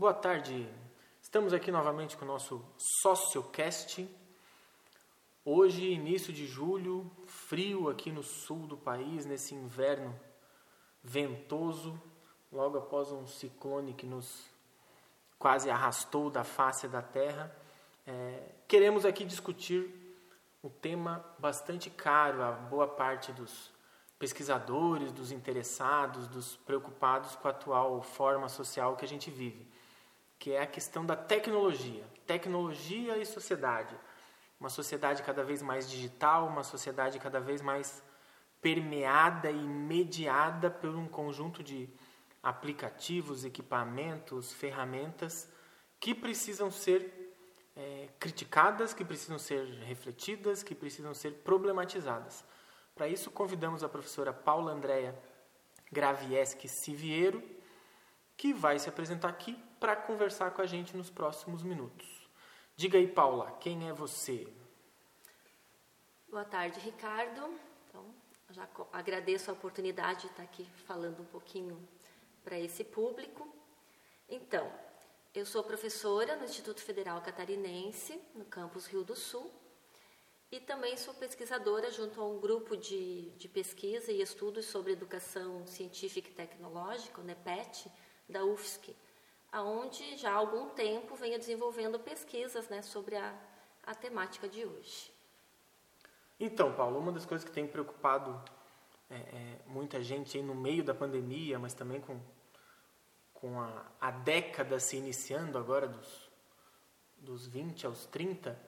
Boa tarde. Estamos aqui novamente com o nosso Sociocast. Hoje, início de julho, frio aqui no sul do país, nesse inverno ventoso, logo após um ciclone que nos quase arrastou da face da terra. É, queremos aqui discutir um tema bastante caro a boa parte dos pesquisadores, dos interessados, dos preocupados com a atual forma social que a gente vive, que é a questão da tecnologia, tecnologia e sociedade. Uma sociedade cada vez mais digital, uma sociedade cada vez mais permeada e mediada por um conjunto de aplicativos, equipamentos, ferramentas que precisam ser é, criticadas, que precisam ser refletidas, que precisam ser problematizadas. Para isso, convidamos a professora Paula Andréa Gravieski Siviero, que vai se apresentar aqui para conversar com a gente nos próximos minutos. Diga aí, Paula, quem é você? Boa tarde, Ricardo. Então, já agradeço a oportunidade de estar aqui falando um pouquinho para esse público. Então, eu sou professora no Instituto Federal Catarinense, no campus Rio do Sul, e também sou pesquisadora junto a um grupo de, de pesquisa e estudos sobre educação científica e tecnológica, o NEPET, da UFSC, aonde já há algum tempo venho desenvolvendo pesquisas né, sobre a, a temática de hoje. Então, Paulo, uma das coisas que tem preocupado é, é, muita gente no meio da pandemia, mas também com, com a, a década se iniciando agora, dos, dos 20 aos 30,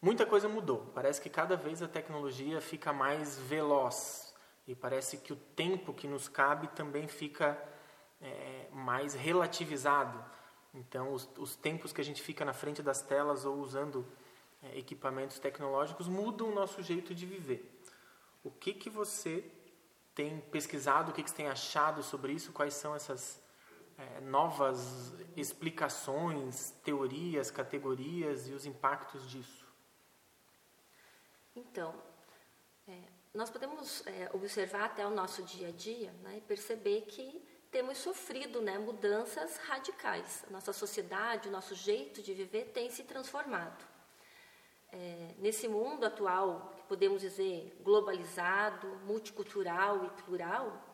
muita coisa mudou. Parece que cada vez a tecnologia fica mais veloz e parece que o tempo que nos cabe também fica é, mais relativizado. Então, os, os, tempos que a gente fica na frente das telas ou usando é, equipamentos tecnológicos mudam o nosso jeito de viver. O que, que você tem pesquisado, o que, que você tem achado sobre isso, quais são essas é, novas explicações, teorias, categorias e os impactos disso? Então, é, nós podemos é, observar até o nosso dia a dia né, e perceber que temos sofrido né, mudanças radicais. A nossa sociedade, o nosso jeito de viver tem se transformado. É, nesse mundo atual, que podemos dizer globalizado, multicultural e plural,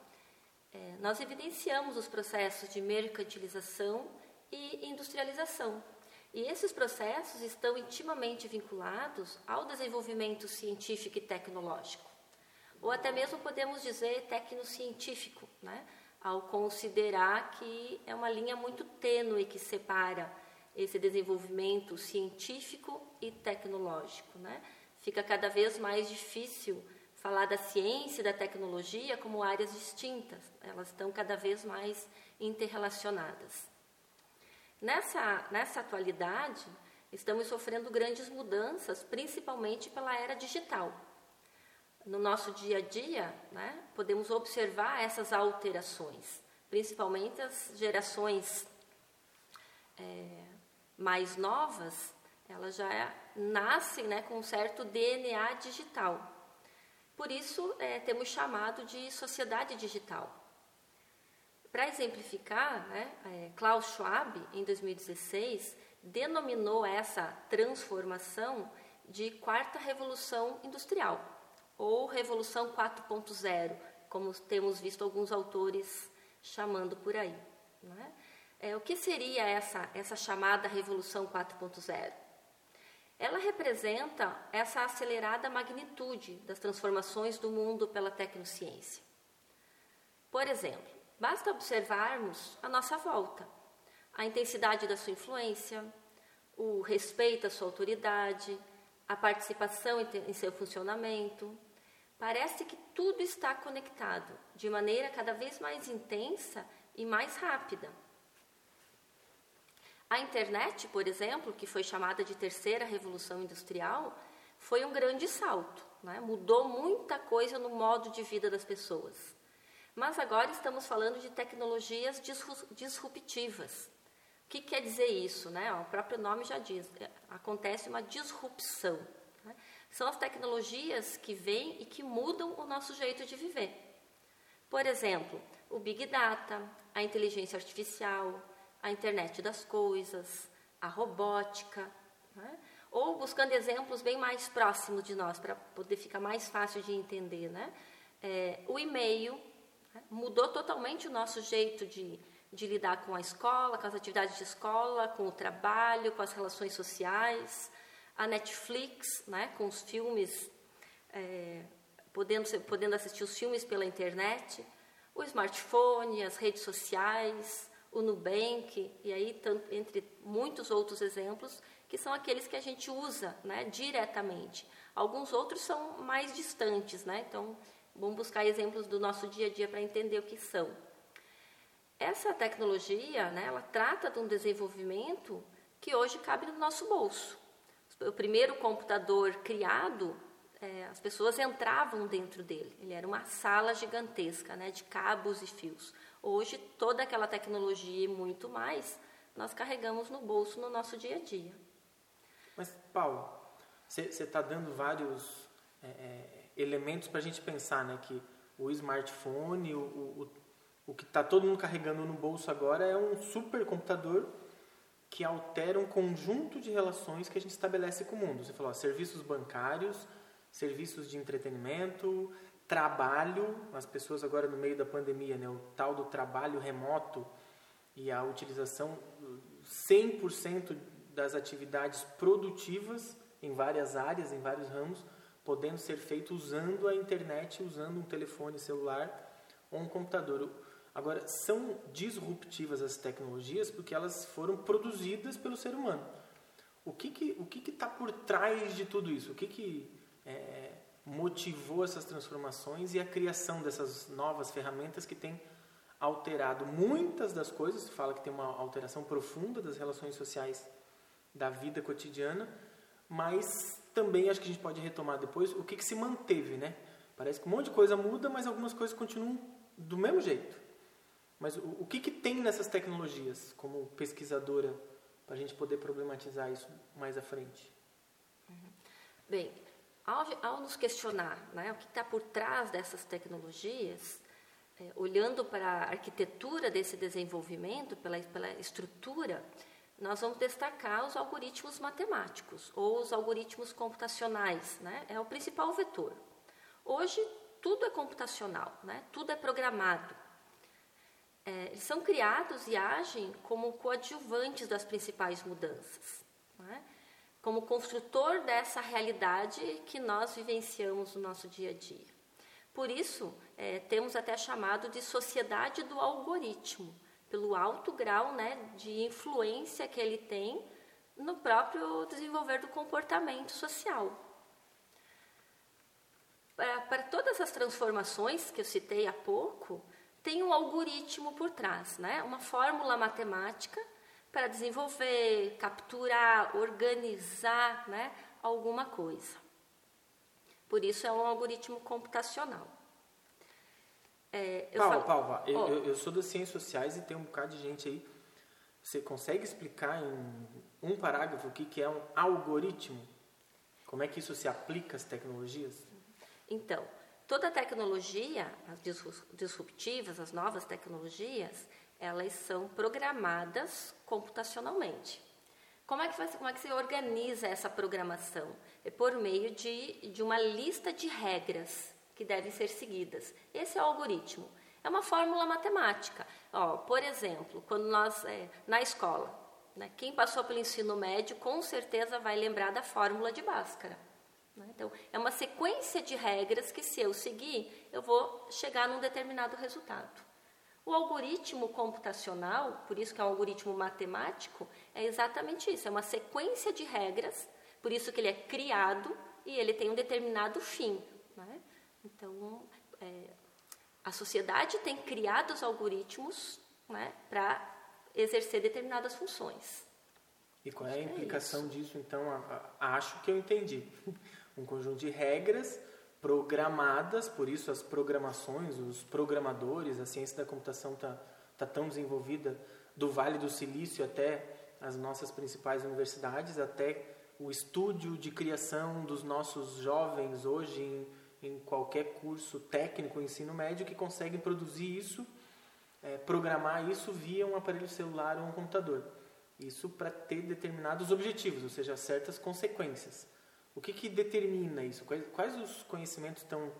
é, nós evidenciamos os processos de mercantilização e industrialização. E esses processos estão intimamente vinculados ao desenvolvimento científico e tecnológico, ou até mesmo podemos dizer tecnocientífico, né? Ao considerar que é uma linha muito tênue que separa esse desenvolvimento científico e tecnológico. Né? Fica cada vez mais difícil falar da ciência e da tecnologia como áreas distintas, elas estão cada vez mais interrelacionadas. Nessa, nessa atualidade, estamos sofrendo grandes mudanças, principalmente pela era digital. No nosso dia a dia, né, podemos observar essas alterações, principalmente as gerações é, mais novas, elas já nascem né, com um certo DNA digital. Por isso, é, temos chamado de sociedade digital. Para exemplificar, né, é, Klaus Schwab, em 2016, denominou essa transformação de quarta revolução industrial, ou revolução 4.0, como temos visto alguns autores chamando por aí. Né? É, o que seria essa, essa chamada revolução 4.0? Ela representa essa acelerada magnitude das transformações do mundo pela tecnociência. Por exemplo, Basta observarmos a nossa volta, a intensidade da sua influência, o respeito à sua autoridade, a participação em seu funcionamento. Parece que tudo está conectado de maneira cada vez mais intensa e mais rápida. A internet, por exemplo, que foi chamada de terceira revolução industrial, foi um grande salto, né? mudou muita coisa no modo de vida das pessoas. Mas agora estamos falando de tecnologias disruptivas. O que quer dizer isso? Né? O próprio nome já diz, é, acontece uma disrupção. São as tecnologias que vêm e que mudam o nosso jeito de viver. Por exemplo, o Big Data, a inteligência artificial, a internet das coisas, a robótica, né? ou buscando exemplos bem mais próximos de nós, para poder ficar mais fácil de entender. Né? É, o e-mail né? mudou totalmente o nosso jeito de, de lidar com a escola, com as atividades de escola, com o trabalho, com as relações sociais. A Netflix, né? com os filmes, é, podendo, podendo assistir os filmes pela internet. O smartphone, as redes sociais, o Nubank, e aí, tanto, entre muitos outros exemplos, que são aqueles que a gente usa né, diretamente. Alguns outros são mais distantes, né? então vamos buscar exemplos do nosso dia a dia para entender o que são. Essa tecnologia, né, ela trata de um desenvolvimento que hoje cabe no nosso bolso. O primeiro computador criado, é, as pessoas entravam dentro dele. Ele era uma sala gigantesca, né, de cabos e fios. Hoje, toda aquela tecnologia e muito mais, nós carregamos no bolso no nosso dia a dia. Mas, Paulo, você está dando vários é, é, elementos para a gente pensar, né? Que o smartphone, o, o, o que está todo mundo carregando no bolso agora é um supercomputador que altera um conjunto de relações que a gente estabelece com o mundo. Você falou, ó, serviços bancários, serviços de entretenimento, trabalho, as pessoas agora no meio da pandemia, né, o tal do trabalho remoto e a utilização 100% das atividades produtivas em várias áreas, em vários ramos, podendo ser feito usando a internet, usando um telefone celular ou um computador. Agora, são disruptivas as tecnologias porque elas foram produzidas pelo ser humano. O que que o que está por trás de tudo isso? O que que é, motivou essas transformações e a criação dessas novas ferramentas que têm alterado muitas das coisas, se fala que tem uma alteração profunda das relações sociais da vida cotidiana, mas também acho que a gente pode retomar depois o que, que se manteve, né? Parece que um monte de coisa muda, mas algumas coisas continuam do mesmo jeito. Mas o, o que, que tem nessas tecnologias, como pesquisadora, para a gente poder problematizar isso mais à frente? Uhum. Bem, ao, ao nos questionar né, o que está por trás dessas tecnologias, é, olhando para a arquitetura desse desenvolvimento, pela, pela estrutura, nós vamos destacar os algoritmos matemáticos ou os algoritmos computacionais, né? é o principal vetor. Hoje, tudo é computacional, né? tudo é programado. É, eles são criados e agem como coadjuvantes das principais mudanças. Né? como construtor dessa realidade que nós vivenciamos no nosso dia a dia. Por isso, é, temos até chamado de sociedade do algoritmo, pelo alto grau né, de influência que ele tem no próprio desenvolver do comportamento social. Para, para todas as transformações que eu citei há pouco, tem um algoritmo por trás, né? uma fórmula matemática para desenvolver, capturar, organizar né, alguma coisa. Por isso é um algoritmo computacional. É, eu Paulo, falo, Paulo, eu, eu, eu, sou das ciências sociais e tem um bocado de gente aí. Você consegue explicar em um parágrafo o que, que é um algoritmo? Como é que isso se aplica às tecnologias? Então, toda tecnologia, as disruptivas, as novas tecnologias, elas são programadas computacionalmente. Como é que, vai, como é que se organiza essa programação? É por meio de, de uma lista de regras que devem ser seguidas. Esse é o algoritmo. É uma fórmula matemática. Ó, por exemplo, quando nós, é, na escola, né, quem passou pelo ensino médio com certeza vai lembrar da fórmula de Bhaskara. Né? Então, é uma sequência de regras que, se eu seguir, eu vou chegar num determinado resultado. O algoritmo computacional, por isso que é um algoritmo matemático, é exatamente isso, é uma sequência de regras, por isso que ele é criado e ele tem um determinado fim. Né? Então, é, a sociedade tem criado os algoritmos né, para exercer determinadas funções. E qual é a é implicação é disso? Então, acho que eu entendi. Um conjunto de regras programadas, por isso as programações, os programadores, a ciência da computação está tá tão desenvolvida, do Vale do Silício até as nossas principais universidades, até o estúdio de criação dos nossos jovens hoje em, em qualquer curso técnico, ensino médio, que conseguem produzir isso é, programar isso via um aparelho celular ou um computador. Isso para ter determinados objetivos, ou seja, certas consequências. O que, que determina isso? Quais, quais os conhecimentos estão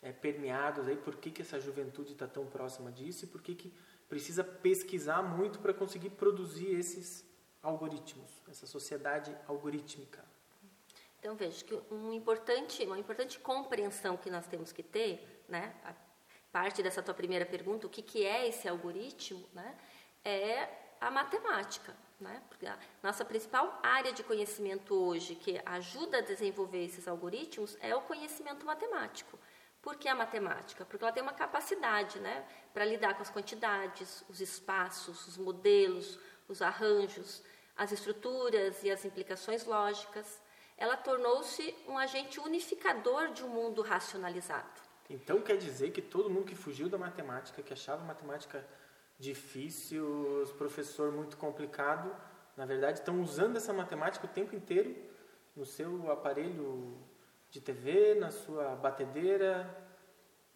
é, permeados aí? Por que, que essa juventude está tão próxima disso? E por que, que precisa pesquisar muito para conseguir produzir esses algoritmos, essa sociedade algorítmica? Então veja que um importante, uma importante compreensão que nós temos que ter, né, parte dessa tua primeira pergunta, o que, que é esse algoritmo, né, é a matemática. Né? Porque a nossa principal área de conhecimento hoje que ajuda a desenvolver esses algoritmos é o conhecimento matemático. Por que a matemática? Porque ela tem uma capacidade né, para lidar com as quantidades, os espaços, os modelos, os arranjos, as estruturas e as implicações lógicas. Ela tornou-se um agente unificador de um mundo racionalizado. Então quer dizer que todo mundo que fugiu da matemática, que achava matemática difícil, professor muito complicado, na verdade estão usando essa matemática o tempo inteiro no seu aparelho de TV, na sua batedeira,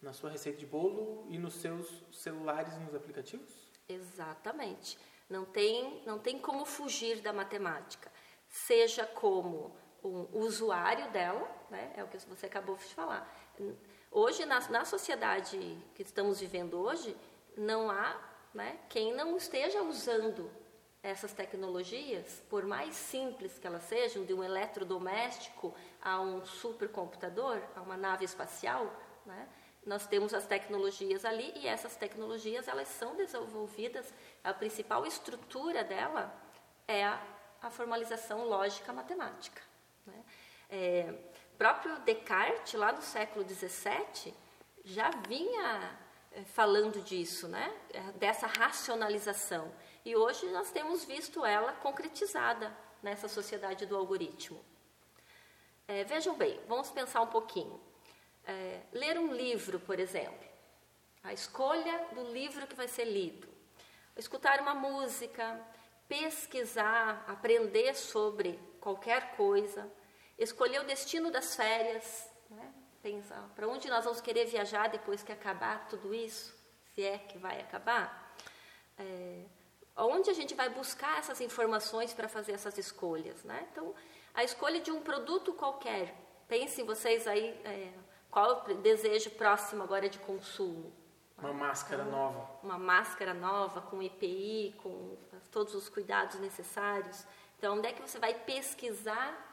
na sua receita de bolo e nos seus celulares e nos aplicativos? Exatamente. Não tem, não tem como fugir da matemática. Seja como um usuário dela, né? é o que você acabou de falar. Hoje, na, na sociedade que estamos vivendo hoje, não há né, quem não esteja usando essas tecnologias, por mais simples que elas sejam, de um eletrodoméstico a um supercomputador, a uma nave espacial, né, nós temos as tecnologias ali e essas tecnologias elas são desenvolvidas, a principal estrutura dela é a, a formalização lógica matemática. Né. É, próprio Descartes, lá no século XVII, já vinha falando disso, né? Eh, dessa racionalização. E hoje nós temos visto ela concretizada nessa sociedade do algoritmo. É, vejam bem, vamos pensar um pouquinho. É, ler um livro, por exemplo, a escolha do livro que vai ser lido, escutar uma música, pesquisar, aprender sobre qualquer coisa, escolher o destino das férias? Pensar para onde nós vamos querer viajar depois que acabar tudo isso, se é que vai acabar. É, onde a gente vai buscar essas informações para fazer essas escolhas, né? Então, a escolha de um produto qualquer, pensem vocês aí é, qual o desejo próximo agora de consumo. Uma máscara então, nova. Uma máscara nova, com EPI, com todos os cuidados necessários. Então, onde é que você vai pesquisar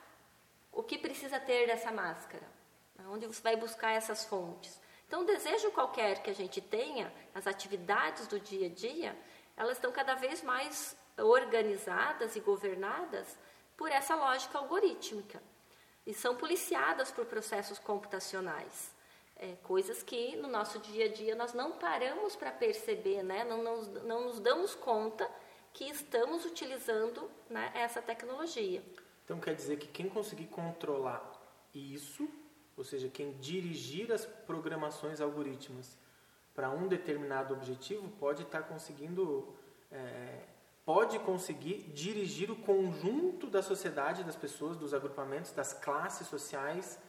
o que precisa ter dessa máscara? Onde você vai buscar essas fontes? Então, o desejo qualquer que a gente tenha, as atividades do dia a dia, elas estão cada vez mais organizadas e governadas por essa lógica algorítmica e são policiadas por processos computacionais. É, coisas que no nosso dia a dia nós não paramos para perceber, né? não, não, não nos damos conta que estamos utilizando né, essa tecnologia. Então quer dizer que quem conseguir controlar isso ou seja, quem dirigir as programações algorítmicas para um determinado objetivo pode estar tá conseguindo, é, pode conseguir dirigir o conjunto da sociedade, das pessoas, dos agrupamentos, das classes sociais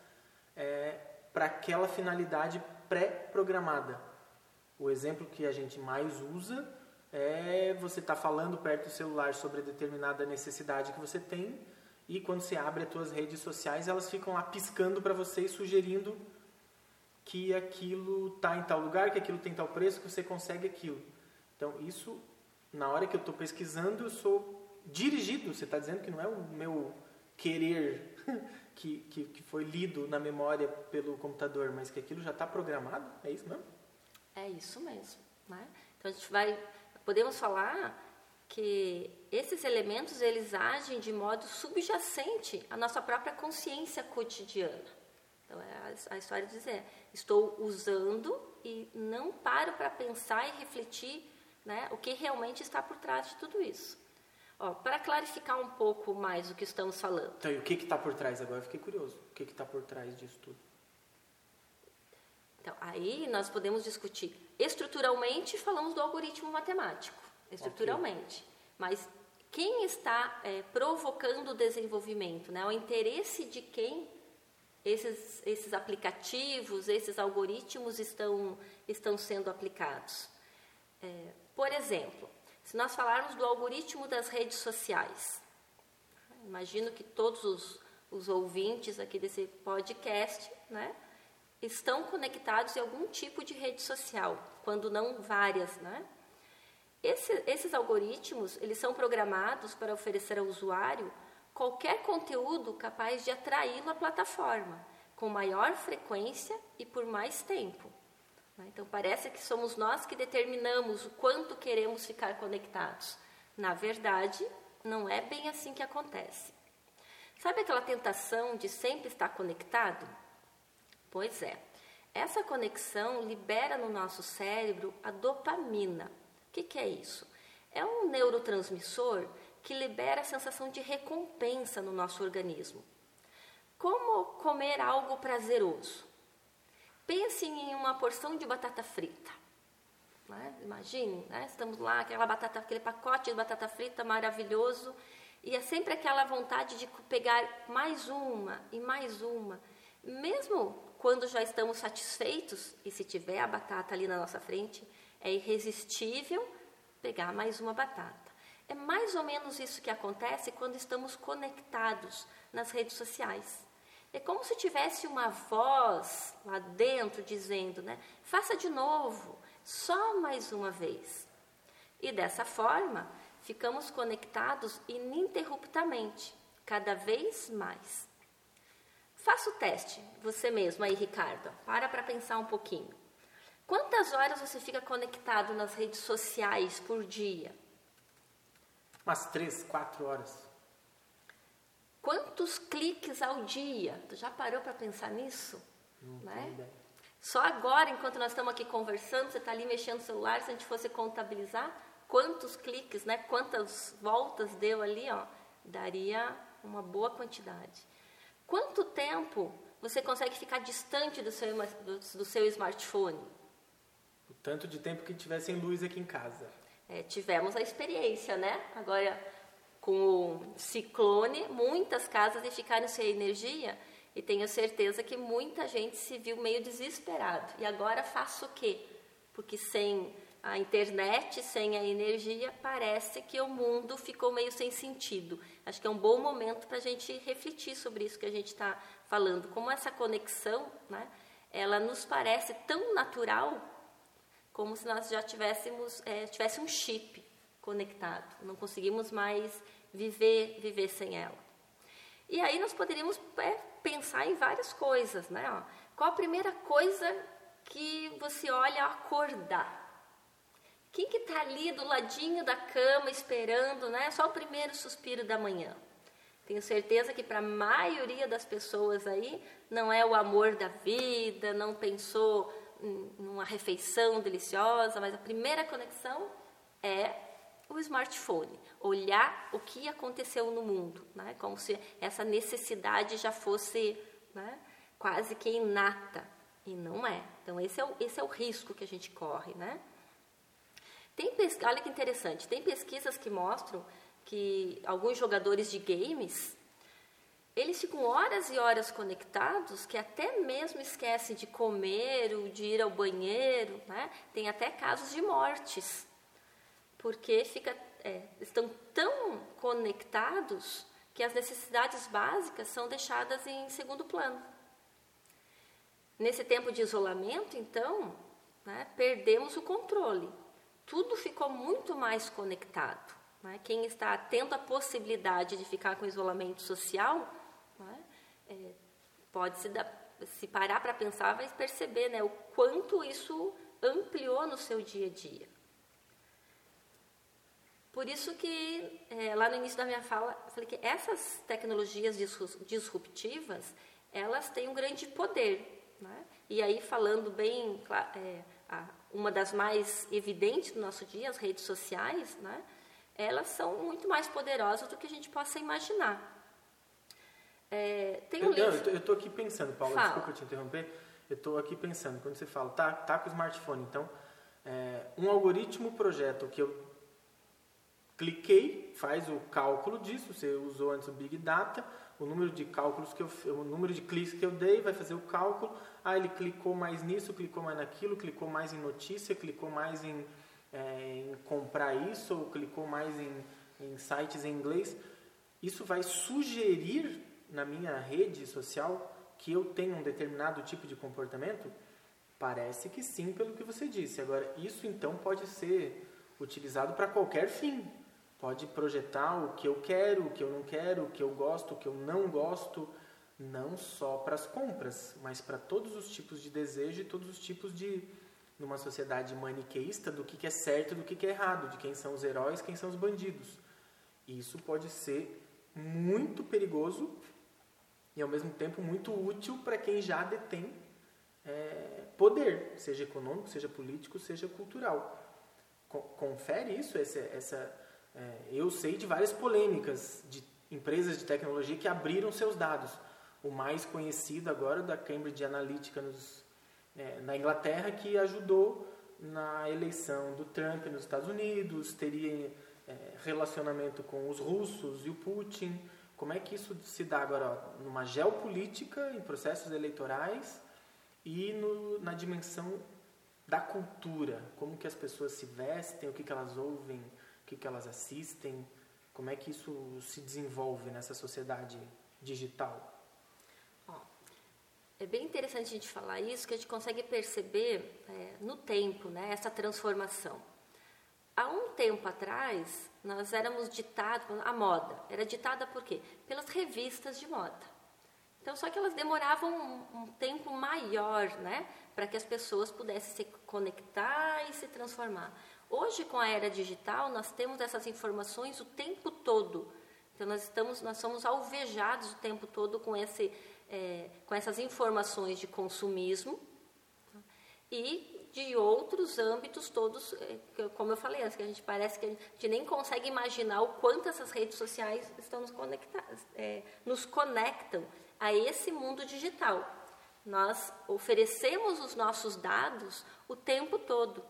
é, para aquela finalidade pré-programada. O exemplo que a gente mais usa é você estar tá falando perto do celular sobre determinada necessidade que você tem e quando você abre as suas redes sociais, elas ficam lá piscando para você e sugerindo que aquilo está em tal lugar, que aquilo tem tal preço, que você consegue aquilo. Então, isso, na hora que eu estou pesquisando, eu sou dirigido. Você está dizendo que não é o meu querer que, que, que, foi lido na memória pelo computador, mas que aquilo já está programado? É isso mesmo? É isso mesmo. Né? Então, a gente vai... Podemos falar que esses elementos eles agem de modo subjacente à nossa própria consciência cotidiana. Então, é a, história de dizer, estou usando e não paro para pensar e refletir né, o que realmente está por trás de tudo isso. Para clarificar um pouco mais o que estamos falando. Então, e o que está por trás? Agora eu fiquei curioso. O que está por trás disso tudo? Então, aí nós podemos discutir. Estruturalmente, falamos do algoritmo matemático estruturalmente. Okay. Mas quem está é, provocando o desenvolvimento, né? o interesse de quem esses, esses aplicativos, esses algoritmos estão, estão sendo aplicados. É, Por exemplo, se nós falarmos do algoritmo das redes sociais, imagino que todos os, os ouvintes aqui desse podcast né, estão conectados em algum tipo de rede social, quando não várias, né? Esse, esses algoritmos, eles são programados para oferecer ao usuário qualquer conteúdo capaz de atraí-lo à plataforma, com maior frequência e por mais tempo. Então, parece que somos nós que determinamos o quanto queremos ficar conectados. Na verdade, não é bem assim que acontece. Sabe aquela tentação de sempre estar conectado? Pois é. Essa conexão libera no nosso cérebro a dopamina. O que, que é isso? É um neurotransmissor que libera a sensação de recompensa no nosso organismo. Como comer algo prazeroso? Pense em uma porção de batata frita. Né? Imagine, né? estamos lá, aquela batata, aquele pacote de batata frita maravilhoso, e é sempre aquela vontade de pegar mais uma e mais uma. Mesmo quando já estamos satisfeitos, e se tiver a batata ali na nossa frente, é irresistível pegar mais uma batata. É mais ou menos isso que acontece quando estamos conectados nas redes sociais. É como se tivesse uma voz lá dentro dizendo, né? Faça de novo, só mais uma vez. E dessa forma, ficamos conectados ininterruptamente, cada vez mais. Faça o teste, você mesmo aí, Ricardo. Para para pensar um pouquinho. Quantas horas você fica conectado nas redes sociais por dia? Umas três, quatro horas. Quantos cliques ao dia? Tu já parou para pensar nisso? Não né? Só agora, enquanto nós estamos aqui conversando, você está ali mexendo no celular, se a gente fosse contabilizar, quantos cliques, né? quantas voltas deu ali, ó, daria uma boa quantidade. Quanto tempo você consegue ficar distante do seu, do seu smartphone? O tanto de tempo que tivesse luz aqui em casa. É, tivemos a experiência, né? Agora, com o ciclone, muitas casas ficaram sem energia e tenho certeza que muita gente se viu meio desesperado. E agora faço o quê? Porque sem a internet, sem a energia, parece que o mundo ficou meio sem sentido. Acho que é um bom momento para a gente refletir sobre isso que a gente está falando. Como essa conexão, né, ela nos parece tão natural como se nós já tivéssemos é, tivesse um chip conectado. Não conseguimos mais viver, viver sem ela. E aí nós poderíamos é, pensar em várias coisas, né? Ó, qual a primeira coisa que você olha ao acordar? Quem que está ali do ladinho da cama esperando, né? Só o primeiro suspiro da manhã. Tenho certeza que para a maioria das pessoas aí não é o amor da vida, não pensou numa refeição deliciosa, mas a primeira conexão é o smartphone, olhar o que aconteceu no mundo, né? como se essa necessidade já fosse né, quase que inata, e não é. Então, esse é, o, esse é o risco que a gente corre. Né? Tem olha que interessante, tem pesquisas que mostram que alguns jogadores de games eles ficam horas e horas conectados que até mesmo esquecem de comer ou de ir ao banheiro, né? Tem até casos de mortes porque fica, é, estão tão conectados que as necessidades básicas são deixadas em segundo plano. Nesse tempo de isolamento, então, né, perdemos o controle. Tudo ficou muito mais conectado. Né? Quem está tendo a possibilidade de ficar com isolamento social, é, pode se, dar, se parar para pensar, vai perceber né, o quanto isso ampliou no seu dia a dia. Por isso que é, lá no início da minha fala, eu falei que essas tecnologias disruptivas, elas têm um grande poder. Né? E aí, falando bem, é, uma das mais evidentes do nosso dia, as redes sociais, né? elas são muito mais poderosas do que a gente possa imaginar. É, tem um eu, livro... Eu estou aqui pensando, Paulo, Fala. desculpa te interromper. Eu estou aqui pensando, quando você fala, tá, tá com o smartphone, então, é, um algoritmo projeto que eu cliquei, faz o cálculo disso, você usou antes o Big Data, o número de cálculos que eu, o número de cliques que eu dei, vai fazer o cálculo, ah, ele clicou mais nisso, clicou mais naquilo, clicou mais em notícia, clicou mais em, é, em comprar isso ou clicou mais em, em sites em inglês, isso vai sugerir na minha rede social que eu tenho um determinado tipo de comportamento? Parece que sim, pelo que você disse. Agora, isso então pode ser utilizado para qualquer fim. Pode projetar o que eu quero, o que eu não quero, o que eu gosto, o que eu não gosto, não só para as compras, mas para todos os tipos de desejo e todos os tipos de numa sociedade maniqueísta do que, que é certo e do que, que é errado, de quem são os heróis, quem são os bandidos. Isso pode ser muito perigoso e ao mesmo tempo muito útil para quem já detém é, poder, seja econômico, seja político, seja cultural. Confere isso, essa, essa é, eu sei de várias polêmicas de empresas de tecnologia que abriram seus dados. O mais conhecido agora da Cambridge Analytica nos, é, na Inglaterra, que ajudou na eleição do Trump nos Estados Unidos, teria é, relacionamento com os russos e o Putin. Como é que isso se dá agora ó, numa geopolítica, em processos eleitorais e no, na dimensão da cultura? Como que as pessoas se vestem, o que, que elas ouvem, que, que elas assistem, como é que isso se desenvolve nessa sociedade digital? é bem interessante a gente falar isso, que a gente consegue perceber é, no tempo, né, essa transformação. Há um tempo atrás, nós éramos ditados, a moda era ditada por quê? Pelas revistas de moda. Então, só que elas demoravam um, um tempo maior, né, para que as pessoas pudessem se conectar e se transformar. Hoje, com a era digital, nós temos essas informações o tempo todo. Então, nós, estamos, nós somos alvejados o tempo todo com, esse, é, com essas informações de consumismo tá? e de outros âmbitos todos, é, como eu falei que a gente parece que a gente nem consegue imaginar o quanto essas redes sociais estão nos, conectadas, é, nos conectam a esse mundo digital. Nós oferecemos os nossos dados o tempo todo.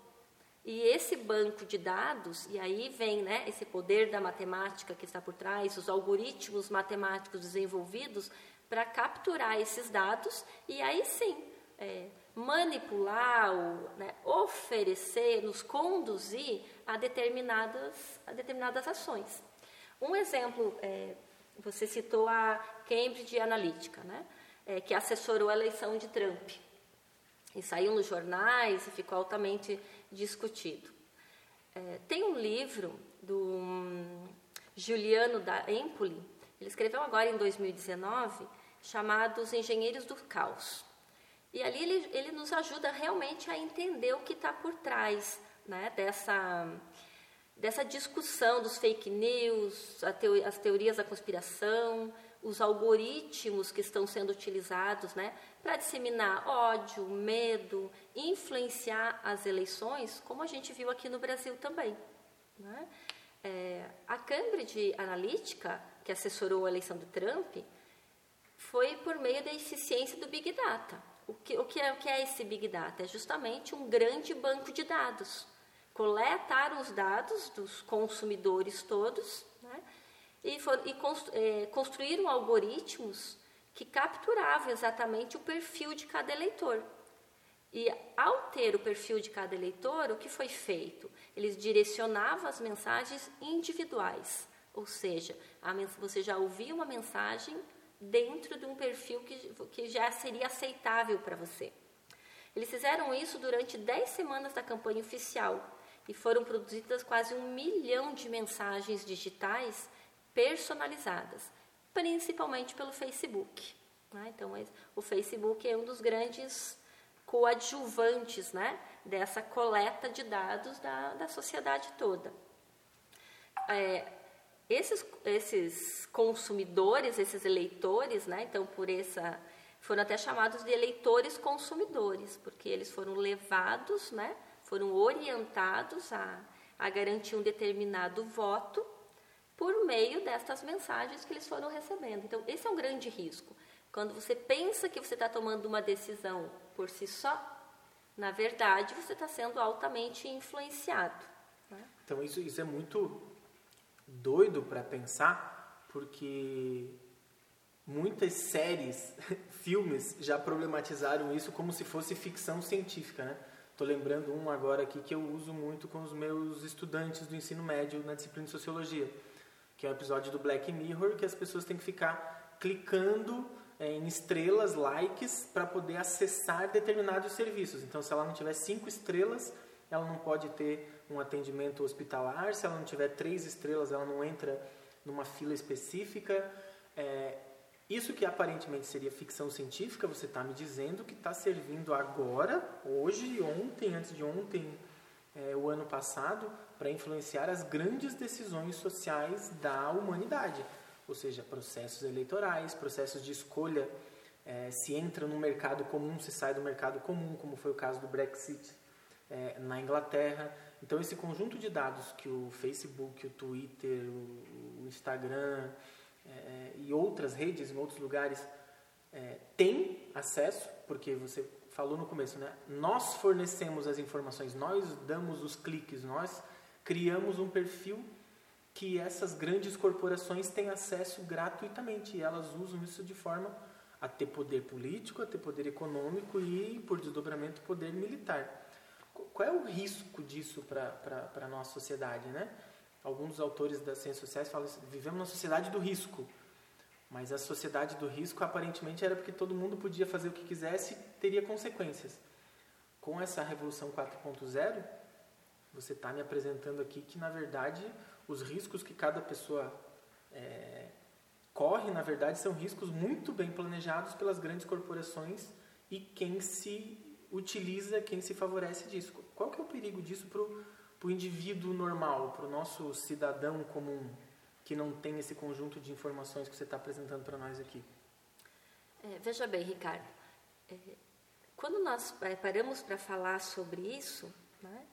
E esse banco de dados, e aí vem né, esse poder da matemática que está por trás, os algoritmos matemáticos desenvolvidos para capturar esses dados e aí sim é, manipular, ou, né, oferecer, nos conduzir a determinadas, a determinadas ações. Um exemplo, é, você citou a Cambridge Analytica, né, é, que assessorou a eleição de Trump. E saiu nos jornais e ficou altamente discutido. É, tem um livro do um, Giuliano da Empoli, ele escreveu agora em 2019, chamado Os Engenheiros do Caos. E ali ele, ele nos ajuda realmente a entender o que está por trás né, dessa, dessa discussão dos fake news, as teorias da conspiração, os algoritmos que estão sendo utilizados né, para disseminar ódio, medo, influenciar as eleições, como a gente viu aqui no Brasil também. Né? É, a Cambridge Analytica, que assessorou a eleição do Trump, foi por meio da eficiência do Big Data. O que, o, que é, o que é esse Big Data? É justamente um grande banco de dados. Coletar os dados dos consumidores todos né? e, for, e constru, é, construíram algoritmos que capturavam exatamente o perfil de cada eleitor. E ao ter o perfil de cada eleitor, o que foi feito? Eles direcionavam as mensagens individuais, ou seja, a, você já ouvia uma mensagem dentro de um perfil que, que já seria aceitável para você. Eles fizeram isso durante 10 semanas da campanha oficial e foram produzidas quase um milhão de mensagens digitais personalizadas, principalmente pelo Facebook. Né? Então, o Facebook é um dos grandes coadjuvantes né, dessa coleta de dados da, da sociedade toda. É, esses, esses consumidores, esses eleitores, né, então por essa foram até chamados de eleitores consumidores, porque eles foram levados, né, foram orientados a, a garantir um determinado voto por meio destas mensagens que eles foram recebendo. Então, esse é um grande risco. Quando você pensa que você está tomando uma decisão por si só, na verdade você está sendo altamente influenciado. Né? Então isso, isso é muito doido para pensar, porque muitas séries, filmes já problematizaram isso como se fosse ficção científica, né? Estou lembrando um agora aqui que eu uso muito com os meus estudantes do ensino médio na disciplina de Sociologia, que é um episódio do Black Mirror, que as pessoas têm que ficar clicando é, em estrelas, likes, para poder acessar determinados serviços. Então, se ela não tiver cinco estrelas, ela não pode ter um atendimento hospitalar. Se ela não tiver três estrelas, ela não entra numa fila específica. É, isso que aparentemente seria ficção científica, você está me dizendo que está servindo agora, hoje, ontem, antes de ontem, é, o ano passado, para influenciar as grandes decisões sociais da humanidade ou seja, processos eleitorais, processos de escolha, é, se entra no mercado comum, se sai do mercado comum, como foi o caso do Brexit é, na Inglaterra. Então, esse conjunto de dados que o Facebook, o Twitter, o, Instagram é, e outras redes em outros lugares é, têm acesso, porque você falou no começo, né? Nós fornecemos as informações, nós damos os cliques, nós criamos um perfil que essas grandes corporações têm acesso gratuitamente e elas usam isso de forma a ter poder político, a ter poder econômico e, por desdobramento, poder militar. Qual é o risco disso para a nossa sociedade? Né? Alguns autores das ciências sociais falam assim, vivemos numa sociedade do risco. Mas a sociedade do risco aparentemente era porque todo mundo podia fazer o que quisesse e teria consequências. Com essa revolução 4.0, você está me apresentando aqui que, na verdade, os riscos que cada pessoa é, corre, na verdade, são riscos muito bem planejados pelas grandes corporações e quem se utiliza, quem se favorece disso. Qual que é o perigo disso para o indivíduo normal, para o nosso cidadão comum, que não tem esse conjunto de informações que você está apresentando para nós aqui? É, veja bem, Ricardo, é, quando nós é, paramos para falar sobre isso, né,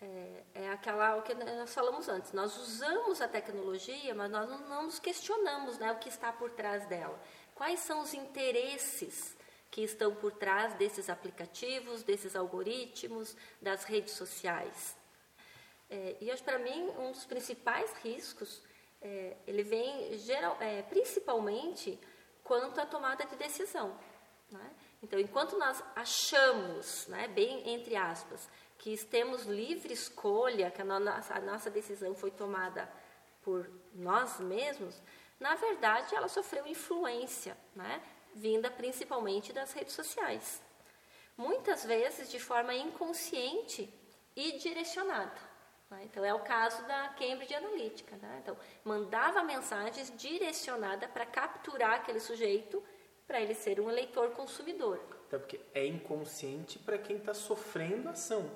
é, é, aquela o que nós falamos antes. Nós usamos a tecnologia, mas nós não, não nos questionamos né, o que está por trás dela. Quais são os interesses que estão por trás desses aplicativos, desses algoritmos, das redes sociais? É, e hoje, para mim, um dos principais riscos, é, ele vem geral, é, principalmente quanto à tomada de decisão. Né? Então, enquanto nós achamos, né, bem entre aspas, que temos livre escolha, que a nossa, a nossa decisão foi tomada por nós mesmos, na verdade ela sofreu influência, né, vinda principalmente das redes sociais. Muitas vezes de forma inconsciente e direcionada. Né? Então, é o caso da Cambridge Analytica. Né? Então, mandava mensagens direcionadas para capturar aquele sujeito para ele ser um eleitor consumidor. Até porque é inconsciente para quem está sofrendo a ação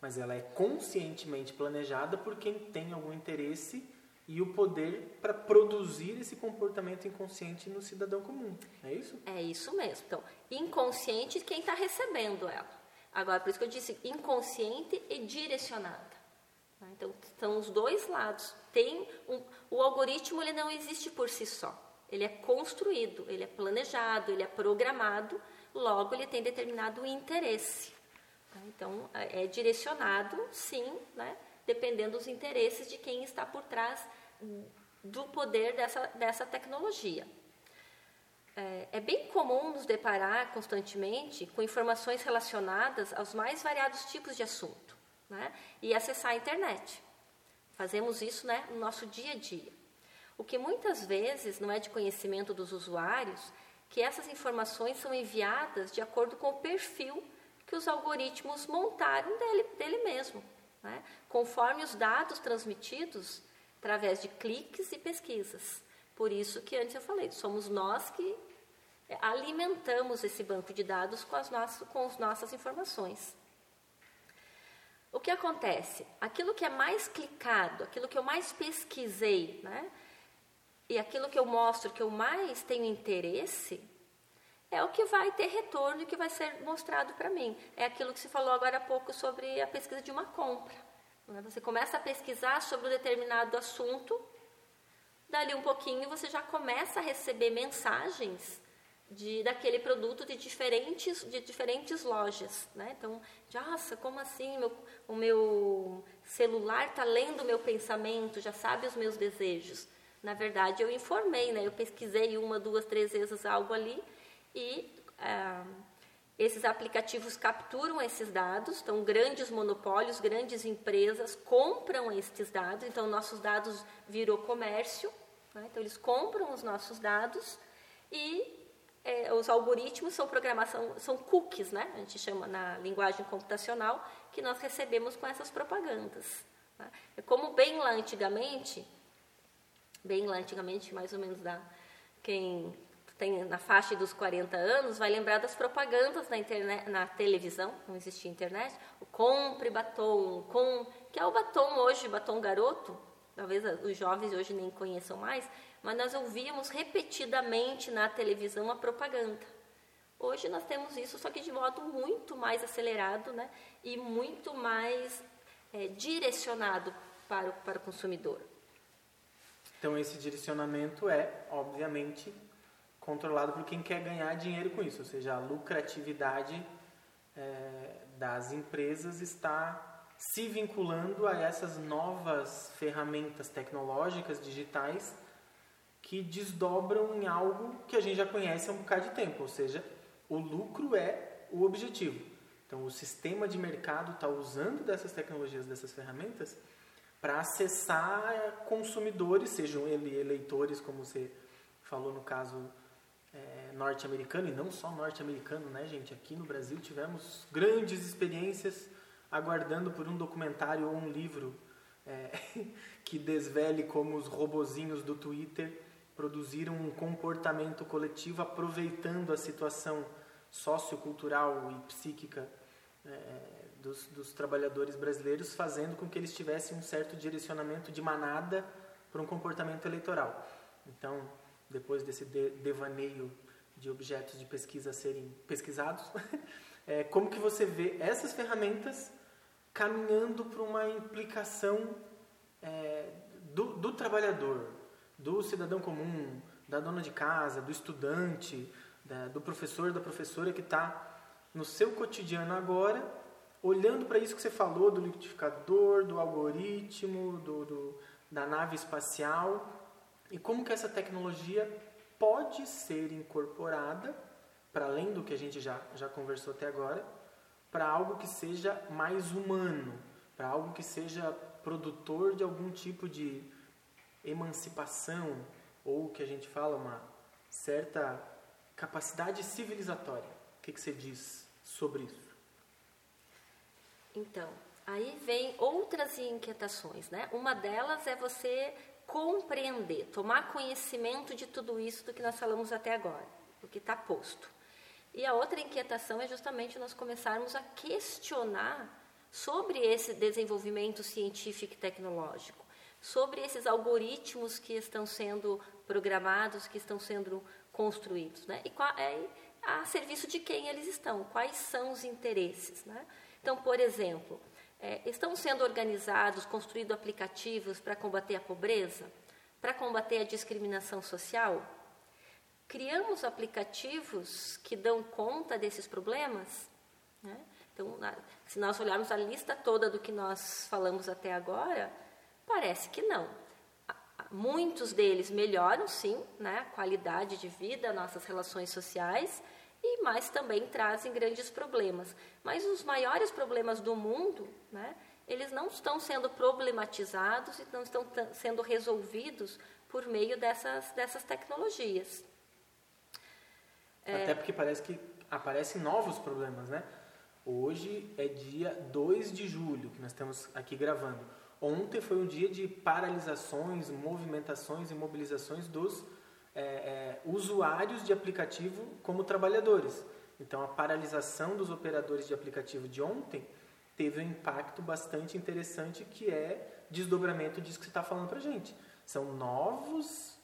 mas ela é conscientemente planejada por quem tem algum interesse e o poder para produzir esse comportamento inconsciente no cidadão comum. É isso? É isso mesmo. Então, inconsciente quem está recebendo ela. Agora, por isso que eu disse inconsciente e direcionada. Né? Então, são os dois lados. Tem um, o algoritmo ele não existe por si só. Ele é construído, ele é planejado, ele é programado. Logo, ele tem determinado interesse. Tá? Então, é, é direcionado, sim, né, dependendo dos interesses de quem está por trás do poder dessa, dessa tecnologia. É, é bem comum nos deparar constantemente com informações relacionadas aos mais variados tipos de assunto né, e acessar a internet. Fazemos isso né, no nosso dia a dia. O que muitas vezes não é de conhecimento dos usuários, que essas informações são enviadas de acordo com o perfil que os algoritmos montaram dele, dele mesmo, né? conforme os dados transmitidos através de cliques e pesquisas. Por isso que antes eu falei, somos nós que alimentamos esse banco de dados com as nossas, com as nossas informações. O que acontece? Aquilo que é mais clicado, aquilo que eu mais pesquisei, né? E aquilo que eu mostro que eu mais tenho interesse, é o que vai ter retorno e que vai ser mostrado para mim. É aquilo que se falou agora há pouco sobre a pesquisa de uma compra. Né? Você começa a pesquisar sobre um determinado assunto, dali um pouquinho você já começa a receber mensagens de, daquele produto de diferentes, de diferentes lojas. Né? Então, nossa, como assim? Meu, o meu celular está lendo o meu pensamento, já sabe os meus desejos. Na verdade, eu informei, né? eu pesquisei uma, duas, três vezes algo ali e, é, Esses aplicativos capturam esses dados, então grandes monopólios, grandes empresas compram estes dados, então nossos dados virou comércio, né? então eles compram os nossos dados e é, os algoritmos são programação, são cookies, né? A gente chama na linguagem computacional que nós recebemos com essas propagandas. Né? É como bem lá antigamente, bem lá antigamente, mais ou menos da quem tem na faixa dos 40 anos vai lembrar das propagandas na internet, na televisão, não existia internet, o compre batom, com que é o batom hoje, batom garoto, talvez os jovens hoje nem conheçam mais, mas nós ouvíamos repetidamente na televisão a propaganda. Hoje nós temos isso, só que de modo muito mais acelerado né, e muito mais é, direcionado para o, para o consumidor. Então, esse direcionamento é, obviamente, controlado por quem quer ganhar dinheiro com isso, ou seja, a lucratividade é, das empresas está se vinculando a essas novas ferramentas tecnológicas digitais que desdobram em algo que a gente já conhece há um bocado de tempo, ou seja, o lucro é o objetivo. Então, o sistema de mercado está usando dessas tecnologias, dessas ferramentas, para acessar consumidores, sejam eles eleitores, como você falou no caso é, norte-americano, e não só norte-americano, né, gente? Aqui no Brasil tivemos grandes experiências aguardando por um documentário ou um livro é, que desvele como os robozinhos do Twitter produziram um comportamento coletivo aproveitando a situação sociocultural e psíquica é, dos, dos, trabalhadores brasileiros, fazendo com que eles tivessem um certo direcionamento de manada para um comportamento eleitoral. Então, depois desse de, devaneio de objetos de pesquisa serem pesquisados, é, como que você vê essas ferramentas caminhando para uma implicação é, do, do trabalhador, do cidadão comum, da dona de casa, do estudante, da, do professor, da professora que está no seu cotidiano agora, olhando para isso que você falou do liquidificador, do algoritmo, do, do, da nave espacial e como que essa tecnologia pode ser incorporada para além do que a gente já, já conversou até agora, para algo que seja mais humano, para algo que seja produtor de algum tipo de emancipação ou que a gente fala uma certa capacidade civilizatória. O que, que você diz sobre isso? Então, aí vem outras inquietações, né? Uma delas é você compreender, tomar conhecimento de tudo isso do que nós falamos até agora, do que está posto. E a outra inquietação é justamente nós começarmos a questionar sobre esse desenvolvimento científico e tecnológico, sobre esses algoritmos que estão sendo programados, que estão sendo construídos, né? E qual, é, a serviço de quem eles estão, quais são os interesses, né? Então, por exemplo, é, estão sendo organizados, construídos aplicativos para combater a pobreza, para combater a discriminação social? Criamos aplicativos que dão conta desses problemas? Né? Então, se nós olharmos a lista toda do que nós falamos até agora, parece que não. Muitos deles melhoram, sim, né, a qualidade de vida, nossas relações sociais, e mais também trazem grandes problemas. Mas os maiores problemas do mundo, né, eles não estão sendo problematizados e não estão sendo resolvidos por meio dessas, dessas tecnologias. É. Até porque parece que aparecem novos problemas, né? Hoje é dia 2 de julho que nós estamos aqui gravando. Ontem foi um dia de paralisações, movimentações e mobilizações dos é, é, usuários de aplicativo como trabalhadores. Então, a paralisação dos operadores de aplicativo de ontem teve um impacto bastante interessante que é desdobramento disso que você está falando para gente. São novos,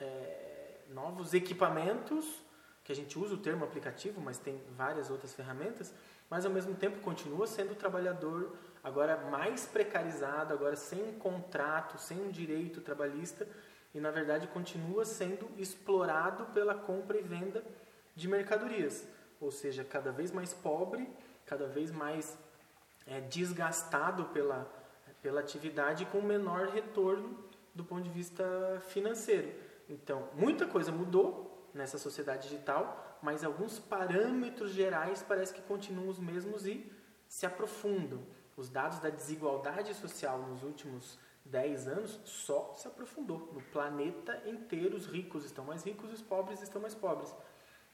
é, novos equipamentos que a gente usa o termo aplicativo, mas tem várias outras ferramentas, mas ao mesmo tempo continua sendo o trabalhador agora mais precarizado, agora sem um contrato, sem um direito trabalhista e na verdade continua sendo explorado pela compra e venda de mercadorias, ou seja, cada vez mais pobre, cada vez mais é, desgastado pela, pela atividade com menor retorno do ponto de vista financeiro. Então, muita coisa mudou nessa sociedade digital, mas alguns parâmetros gerais parece que continuam os mesmos e se aprofundam. Os dados da desigualdade social nos últimos 10 anos só se aprofundou. No planeta inteiro, os ricos estão mais ricos e os pobres estão mais pobres.